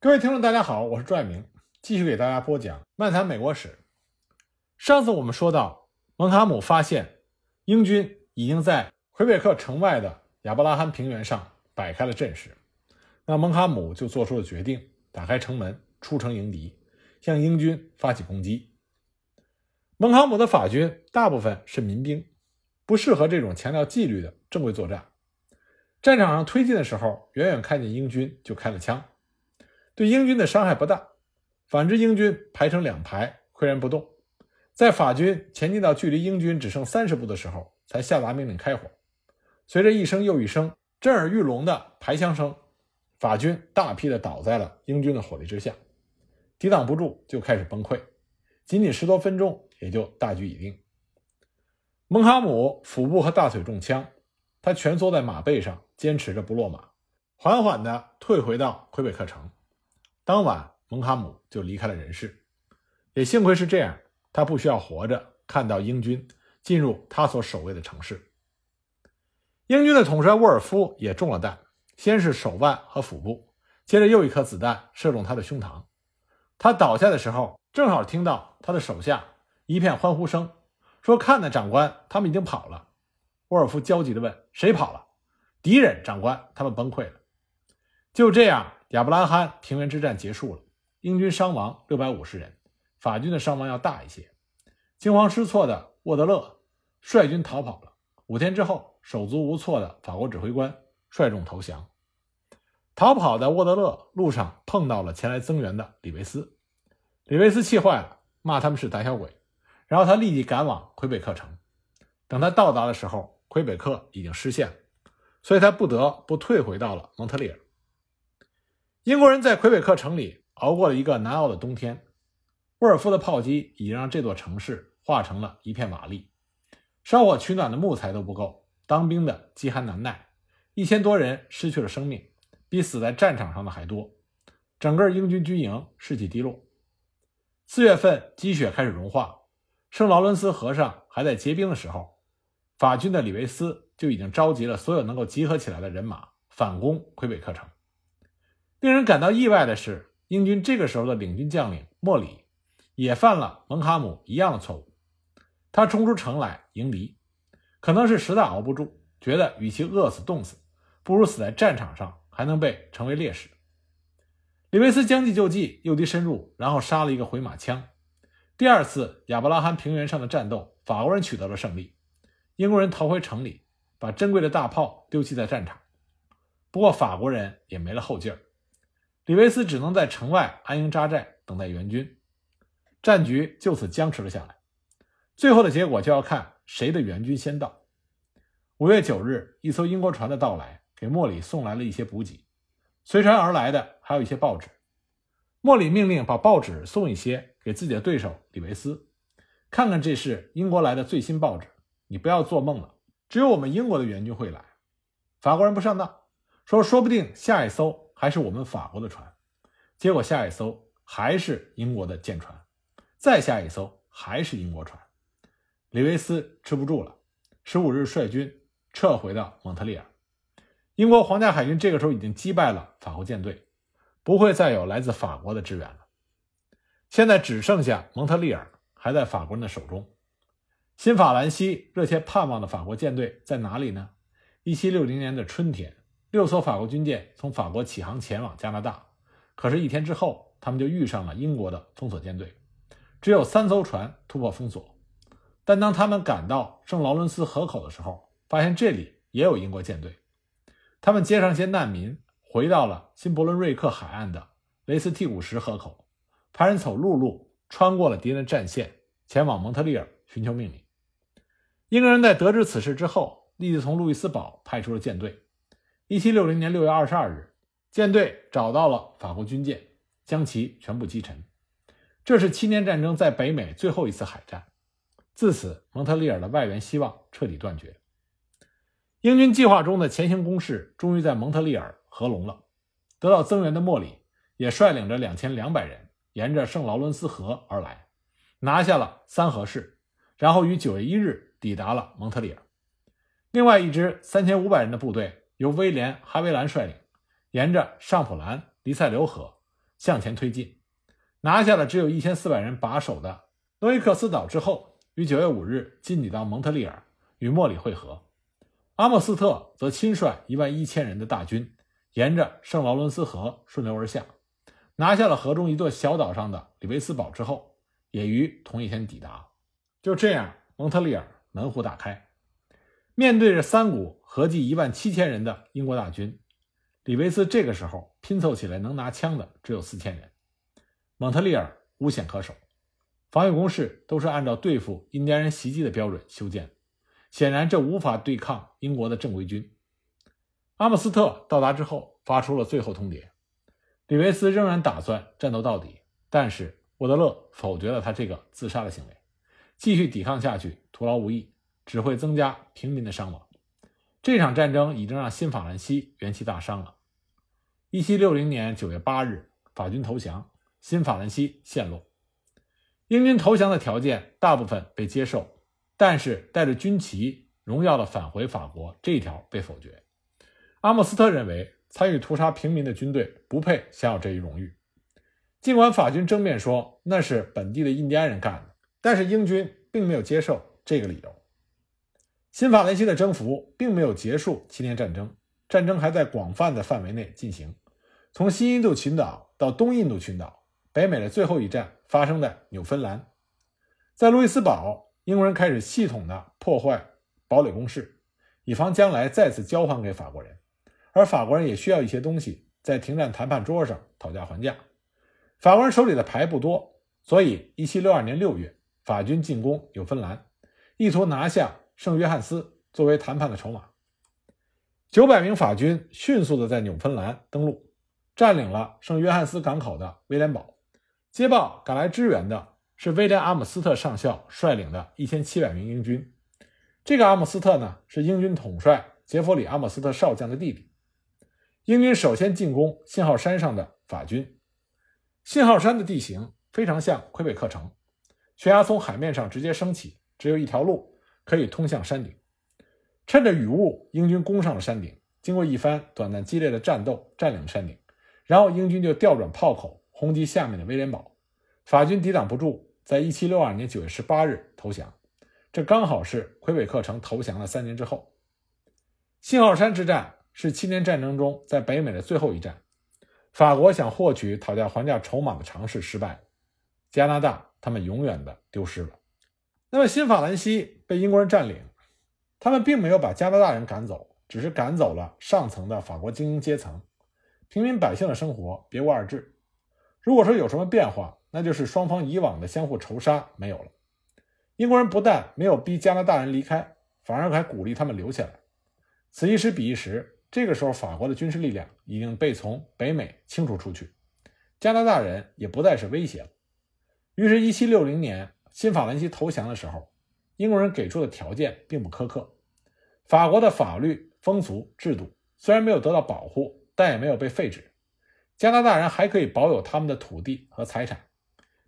各位听众，大家好，我是朱爱明，继续给大家播讲《漫谈美国史》。上次我们说到，蒙卡姆发现英军已经在魁北克城外的亚伯拉罕平原上摆开了阵势，那蒙卡姆就做出了决定，打开城门，出城迎敌，向英军发起攻击。蒙卡姆的法军大部分是民兵，不适合这种强调纪律的正规作战。战场上推进的时候，远远看见英军就开了枪，对英军的伤害不大。反之，英军排成两排，岿然不动。在法军前进到距离英军只剩三十步的时候，才下达命令开火。随着一声又一声震耳欲聋的排枪声，法军大批的倒在了英军的火力之下，抵挡不住就开始崩溃。仅仅十多分钟，也就大局已定。蒙哈姆腹部和大腿中枪，他蜷缩在马背上。坚持着不落马，缓缓地退回到魁北克城。当晚，蒙卡姆就离开了人世。也幸亏是这样，他不需要活着看到英军进入他所守卫的城市。英军的统帅沃尔夫也中了弹，先是手腕和腹部，接着又一颗子弹射中他的胸膛。他倒下的时候，正好听到他的手下一片欢呼声，说：“看呐，长官，他们已经跑了。”沃尔夫焦急地问：“谁跑了？”敌人长官，他们崩溃了。就这样，亚伯拉罕平原之战结束了。英军伤亡六百五十人，法军的伤亡要大一些。惊慌失措的沃德勒率军逃跑了。五天之后，手足无措的法国指挥官率众投降。逃跑的沃德勒路上碰到了前来增援的李维斯，李维斯气坏了，骂他们是胆小鬼。然后他立即赶往魁北克城。等他到达的时候，魁北克已经失陷了。所以他不得不退回到了蒙特利尔。英国人在魁北克城里熬过了一个难熬的冬天。沃尔夫的炮击已经让这座城市化成了一片瓦砾，烧火取暖的木材都不够，当兵的饥寒难耐，一千多人失去了生命，比死在战场上的还多。整个英军军营士气低落。四月份积雪开始融化，圣劳伦斯河上还在结冰的时候，法军的李维斯。就已经召集了所有能够集合起来的人马反攻魁北克城。令人感到意外的是，英军这个时候的领军将领莫里也犯了蒙哈姆一样的错误。他冲出城来迎敌，可能是实在熬不住，觉得与其饿死冻死，不如死在战场上，还能被成为烈士。李维斯将计就计，诱敌深入，然后杀了一个回马枪。第二次亚伯拉罕平原上的战斗，法国人取得了胜利，英国人逃回城里。把珍贵的大炮丢弃在战场，不过法国人也没了后劲儿。李维斯只能在城外安营扎寨，等待援军，战局就此僵持了下来。最后的结果就要看谁的援军先到。五月九日，一艘英国船的到来，给莫里送来了一些补给，随船而来的还有一些报纸。莫里命令把报纸送一些给自己的对手李维斯，看看这是英国来的最新报纸，你不要做梦了。只有我们英国的援军会来，法国人不上当，说说不定下一艘还是我们法国的船，结果下一艘还是英国的舰船，再下一艘还是英国船，李维斯吃不住了，十五日率军撤回到蒙特利尔，英国皇家海军这个时候已经击败了法国舰队，不会再有来自法国的支援了，现在只剩下蒙特利尔还在法国人的手中。新法兰西热切盼望的法国舰队在哪里呢？一七六零年的春天，六艘法国军舰从法国起航前往加拿大，可是，一天之后，他们就遇上了英国的封锁舰队，只有三艘船突破封锁。但当他们赶到圣劳伦斯河口的时候，发现这里也有英国舰队。他们接上些难民，回到了新伯伦瑞克海岸的雷斯蒂古什河口，派人走陆路穿过了敌人的战线，前往蒙特利尔寻求命令。英国人在得知此事之后，立即从路易斯堡派出了舰队。一七六零年六月二十二日，舰队找到了法国军舰，将其全部击沉。这是七年战争在北美最后一次海战。自此，蒙特利尔的外援希望彻底断绝。英军计划中的前行攻势终于在蒙特利尔合拢了。得到增援的莫里也率领着两千两百人，沿着圣劳伦斯河而来，拿下了三河市，然后于九月一日。抵达了蒙特利尔，另外一支三千五百人的部队由威廉·哈维兰率领，沿着上普兰、黎塞留河向前推进，拿下了只有一千四百人把守的诺伊克斯岛之后，于九月五日进抵到蒙特利尔，与莫里会合。阿莫斯特则亲率一万一千人的大军，沿着圣劳伦斯河顺流而下，拿下了河中一座小岛上的里维斯堡之后，也于同一天抵达。就这样，蒙特利尔门户大开。面对着三股合计一万七千人的英国大军，李维斯这个时候拼凑起来能拿枪的只有四千人。蒙特利尔无险可守，防御工事都是按照对付印第安人袭击的标准修建。显然，这无法对抗英国的正规军。阿姆斯特到达之后，发出了最后通牒。李维斯仍然打算战斗到底，但是沃德勒否决了他这个自杀的行为。继续抵抗下去，徒劳无益，只会增加平民的伤亡。这场战争已经让新法兰西元气大伤了。一七六零年九月八日，法军投降，新法兰西陷落。英军投降的条件大部分被接受。但是带着军旗荣耀的返回法国这一条被否决。阿莫斯特认为参与屠杀平民的军队不配享有这一荣誉。尽管法军争辩说那是本地的印第安人干的，但是英军并没有接受这个理由。新法兰西的征服并没有结束七年战争，战争还在广泛的范围内进行。从西印度群岛到东印度群岛，北美的最后一战发生在纽芬兰，在路易斯堡。英国人开始系统的破坏堡垒工事，以防将来再次交还给法国人，而法国人也需要一些东西在停战谈判桌上讨价还价。法国人手里的牌不多，所以1762年6月，法军进攻纽芬兰，意图拿下圣约翰斯作为谈判的筹码。九百名法军迅速的在纽芬兰登陆，占领了圣约翰斯港口的威廉堡。接报赶来支援的。是威廉·阿姆斯特上校率领的一千七百名英军。这个阿姆斯特呢，是英军统帅杰弗里·阿姆斯特少将的弟弟。英军首先进攻信号山上的法军。信号山的地形非常像魁北克城，悬崖从海面上直接升起，只有一条路可以通向山顶。趁着雨雾，英军攻上了山顶。经过一番短暂激烈的战斗，占领了山顶。然后英军就调转炮口轰击下面的威廉堡，法军抵挡不住。在一七六二年九月十八日投降，这刚好是魁北克城投降了三年之后。信号山之战是七年战争中在北美的最后一战，法国想获取讨价还价筹码的尝试失败，加拿大他们永远的丢失了。那么新法兰西被英国人占领，他们并没有把加拿大人赶走，只是赶走了上层的法国精英阶层，平民百姓的生活别无二致。如果说有什么变化，那就是双方以往的相互仇杀没有了。英国人不但没有逼加拿大人离开，反而还鼓励他们留下来。此一时彼一时，这个时候法国的军事力量已经被从北美清除出去，加拿大人也不再是威胁了。于是，1760年新法兰西投降的时候，英国人给出的条件并不苛刻。法国的法律、风俗、制度虽然没有得到保护，但也没有被废止。加拿大人还可以保有他们的土地和财产。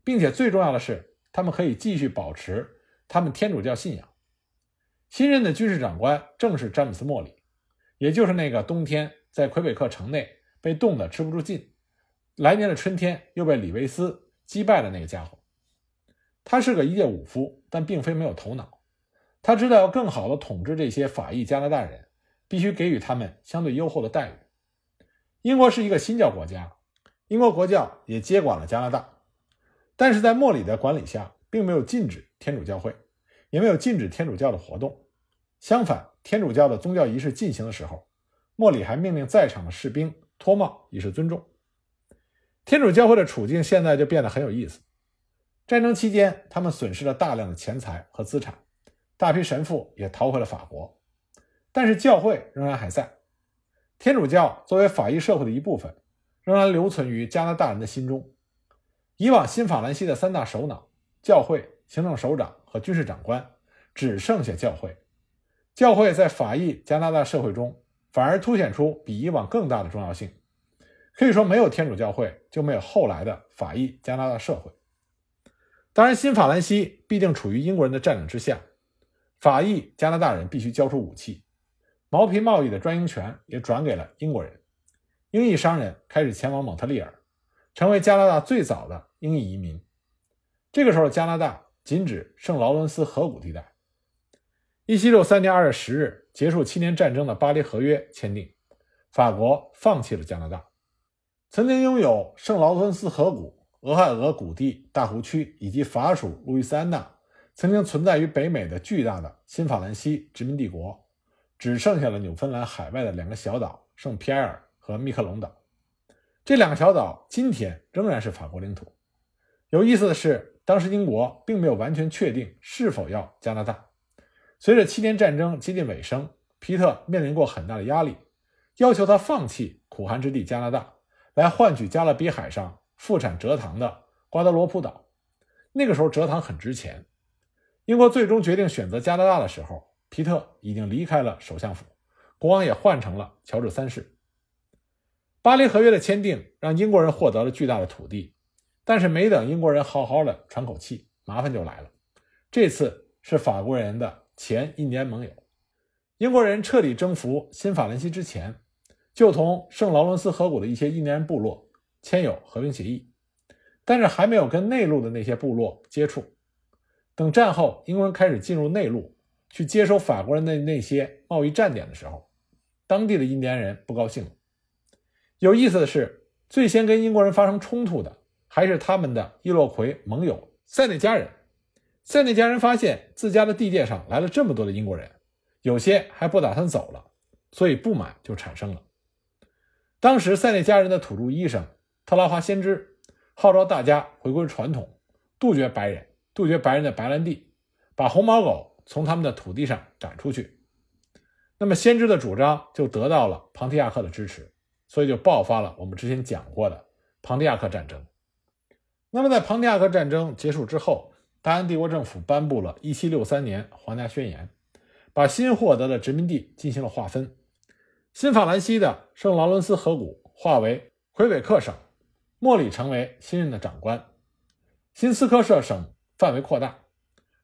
并且最重要的是，他们可以继续保持他们天主教信仰。新任的军事长官正是詹姆斯·莫里，也就是那个冬天在魁北克城内被冻得吃不住劲，来年的春天又被李维斯击败的那个家伙。他是个一介武夫，但并非没有头脑。他知道要更好的统治这些法裔加拿大人，必须给予他们相对优厚的待遇。英国是一个新教国家，英国国教也接管了加拿大。但是在莫里的管理下，并没有禁止天主教会，也没有禁止天主教的活动。相反，天主教的宗教仪式进行的时候，莫里还命令在场的士兵脱帽以示尊重。天主教会的处境现在就变得很有意思。战争期间，他们损失了大量的钱财和资产，大批神父也逃回了法国。但是教会仍然还在，天主教作为法裔社会的一部分，仍然留存于加拿大人的心中。以往新法兰西的三大首脑——教会、行政首长和军事长官，只剩下教会。教会在法裔加拿大社会中反而凸显出比以往更大的重要性。可以说，没有天主教会，就没有后来的法裔加拿大社会。当然，新法兰西必定处于英国人的占领之下，法裔加拿大人必须交出武器，毛皮贸易的专营权也转给了英国人。英裔商人开始前往蒙特利尔。成为加拿大最早的英裔移民。这个时候，加拿大仅指圣劳伦斯河谷地带。一七六三年二月十日，结束七年战争的巴黎合约签订，法国放弃了加拿大。曾经拥有圣劳伦斯河谷、俄亥俄谷地、大湖区以及法属路易斯安那，曾经存在于北美的巨大的新法兰西殖民帝国，只剩下了纽芬兰海外的两个小岛圣皮埃尔和密克隆岛。这两个小岛今天仍然是法国领土。有意思的是，当时英国并没有完全确定是否要加拿大。随着七年战争接近尾声，皮特面临过很大的压力，要求他放弃苦寒之地加拿大。来换取加勒比海上富产蔗糖的瓜德罗普岛，那个时候蔗糖很值钱。英国最终决定选择加拿大的时候，皮特已经离开了首相府，国王也换成了乔治三世。巴黎合约的签订让英国人获得了巨大的土地，但是没等英国人好好的喘口气，麻烦就来了。这次是法国人的前印第安盟友，英国人彻底征服新法兰西之前。就同圣劳伦斯河谷的一些印第安部落签有和平协议，但是还没有跟内陆的那些部落接触。等战后英国人开始进入内陆去接收法国人的那些贸易站点的时候，当地的印第安人不高兴了。有意思的是，最先跟英国人发生冲突的还是他们的伊洛魁盟友塞内加人。塞内加人发现自家的地界上来了这么多的英国人，有些还不打算走了，所以不满就产生了。当时塞内加人的土著医生特拉华先知号召大家回归传统，杜绝白人，杜绝白人的白兰地，把红毛狗从他们的土地上赶出去。那么先知的主张就得到了庞提亚克的支持，所以就爆发了我们之前讲过的庞提亚克战争。那么在庞提亚克战争结束之后，大英帝国政府颁布了1763年皇家宣言，把新获得的殖民地进行了划分。新法兰西的圣劳伦斯河谷划为魁北克省，莫里成为新任的长官。新斯科舍省范围扩大，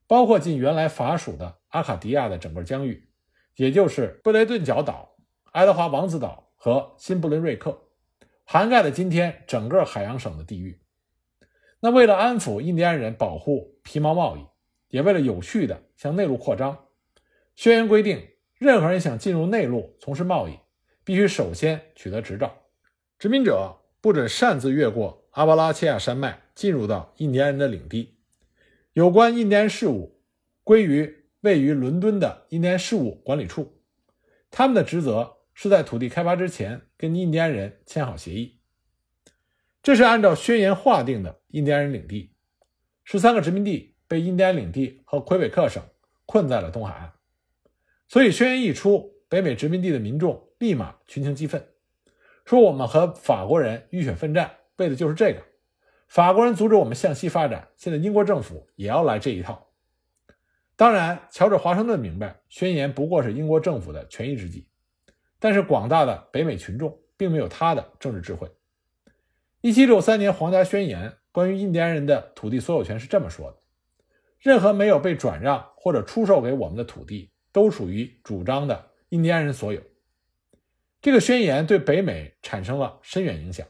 包括进原来法属的阿卡迪亚的整个疆域，也就是布雷顿角岛、爱德华王子岛和新布伦瑞克，涵盖了今天整个海洋省的地域。那为了安抚印第安人，保护皮毛贸易，也为了有序地向内陆扩张，宣言规定。任何人想进入内陆从事贸易，必须首先取得执照。殖民者不准擅自越过阿巴拉契亚山脉进入到印第安人的领地。有关印第安事务归于位于伦敦的印第安事务管理处，他们的职责是在土地开发之前跟印第安人签好协议。这是按照宣言划定的印第安人领地。十三个殖民地被印第安领地和魁北克省困在了东海岸。所以，宣言一出，北美殖民地的民众立马群情激愤，说：“我们和法国人浴血奋战，为的就是这个。法国人阻止我们向西发展，现在英国政府也要来这一套。”当然，乔治·华盛顿明白，宣言不过是英国政府的权宜之计，但是广大的北美群众并没有他的政治智慧。1763年皇家宣言关于印第安人的土地所有权是这么说的：“任何没有被转让或者出售给我们的土地。”都属于主张的印第安人所有。这个宣言对北美产生了深远影响，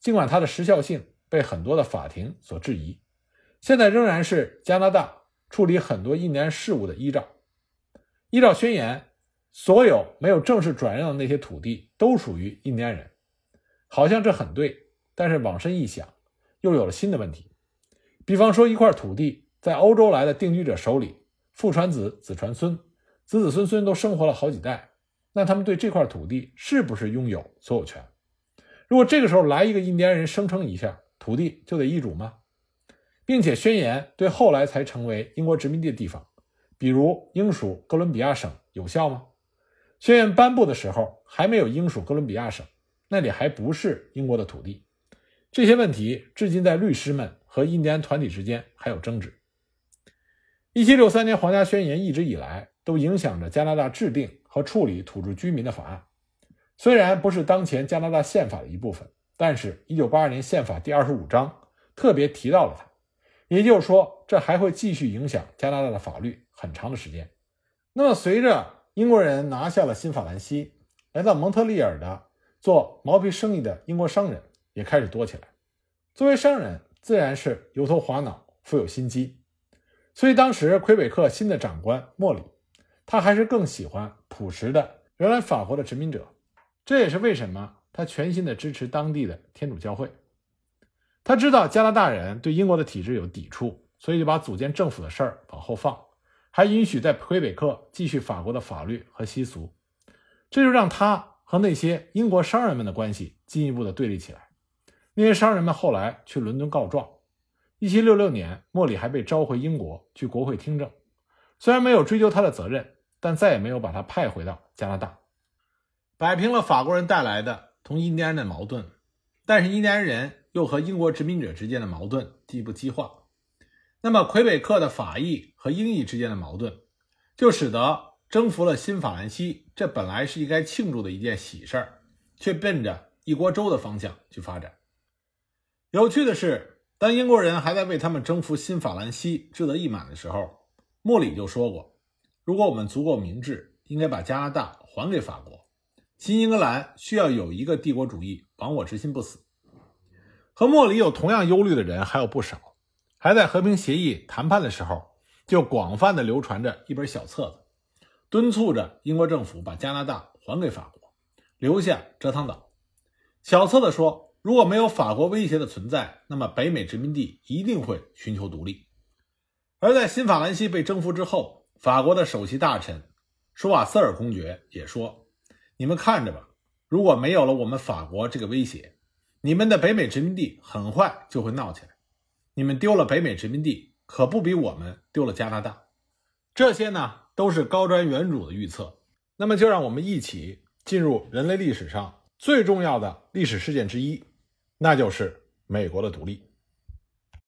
尽管它的时效性被很多的法庭所质疑，现在仍然是加拿大处理很多印第安事务的依照。依照宣言，所有没有正式转让的那些土地都属于印第安人。好像这很对，但是往深一想，又有了新的问题。比方说，一块土地在欧洲来的定居者手里，父传子，子传孙。子子孙孙都生活了好几代，那他们对这块土地是不是拥有所有权？如果这个时候来一个印第安人声称一下，土地就得易主吗？并且宣言对后来才成为英国殖民地的地方，比如英属哥伦比亚省有效吗？宣言颁布的时候还没有英属哥伦比亚省，那里还不是英国的土地。这些问题至今在律师们和印第安团体之间还有争执。一七六三年皇家宣言一直以来。都影响着加拿大制定和处理土著居民的法案，虽然不是当前加拿大宪法的一部分，但是1982年宪法第二十五章特别提到了它，也就是说，这还会继续影响加拿大的法律很长的时间。那么，随着英国人拿下了新法兰西，来到蒙特利尔的做毛皮生意的英国商人也开始多起来。作为商人，自然是油头滑脑、富有心机，所以当时魁北克新的长官莫里，他还是更喜欢朴实的原来法国的殖民者。这也是为什么他全心的支持当地的天主教会。他知道加拿大人对英国的体制有抵触，所以就把组建政府的事儿往后放，还允许在魁北克继续法国的法律和习俗。这就让他和那些英国商人们的关系进一步的对立起来。那些商人们后来去伦敦告状。一七六六年，莫里还被召回英国去国会听证，虽然没有追究他的责任，但再也没有把他派回到加拿大。摆平了法国人带来的同印第安人的矛盾，但是印第安人又和英国殖民者之间的矛盾进一步激化。那么，魁北克的法裔和英裔之间的矛盾，就使得征服了新法兰西，这本来是应该庆祝的一件喜事儿，却奔着一锅粥的方向去发展。有趣的是，当英国人还在为他们征服新法兰西志得意满的时候，莫里就说过：“如果我们足够明智，应该把加拿大还给法国。新英格兰需要有一个帝国主义亡我之心不死。”和莫里有同样忧虑的人还有不少，还在和平协议谈判的时候，就广泛的流传着一本小册子，敦促着英国政府把加拿大还给法国，留下遮汤岛。小册子说。如果没有法国威胁的存在，那么北美殖民地一定会寻求独立。而在新法兰西被征服之后，法国的首席大臣舒瓦瑟尔公爵也说：“你们看着吧，如果没有了我们法国这个威胁，你们的北美殖民地很快就会闹起来。你们丢了北美殖民地，可不比我们丢了加拿大。这些呢，都是高瞻远瞩的预测。那么，就让我们一起进入人类历史上最重要的历史事件之一。”那就是美国的独立。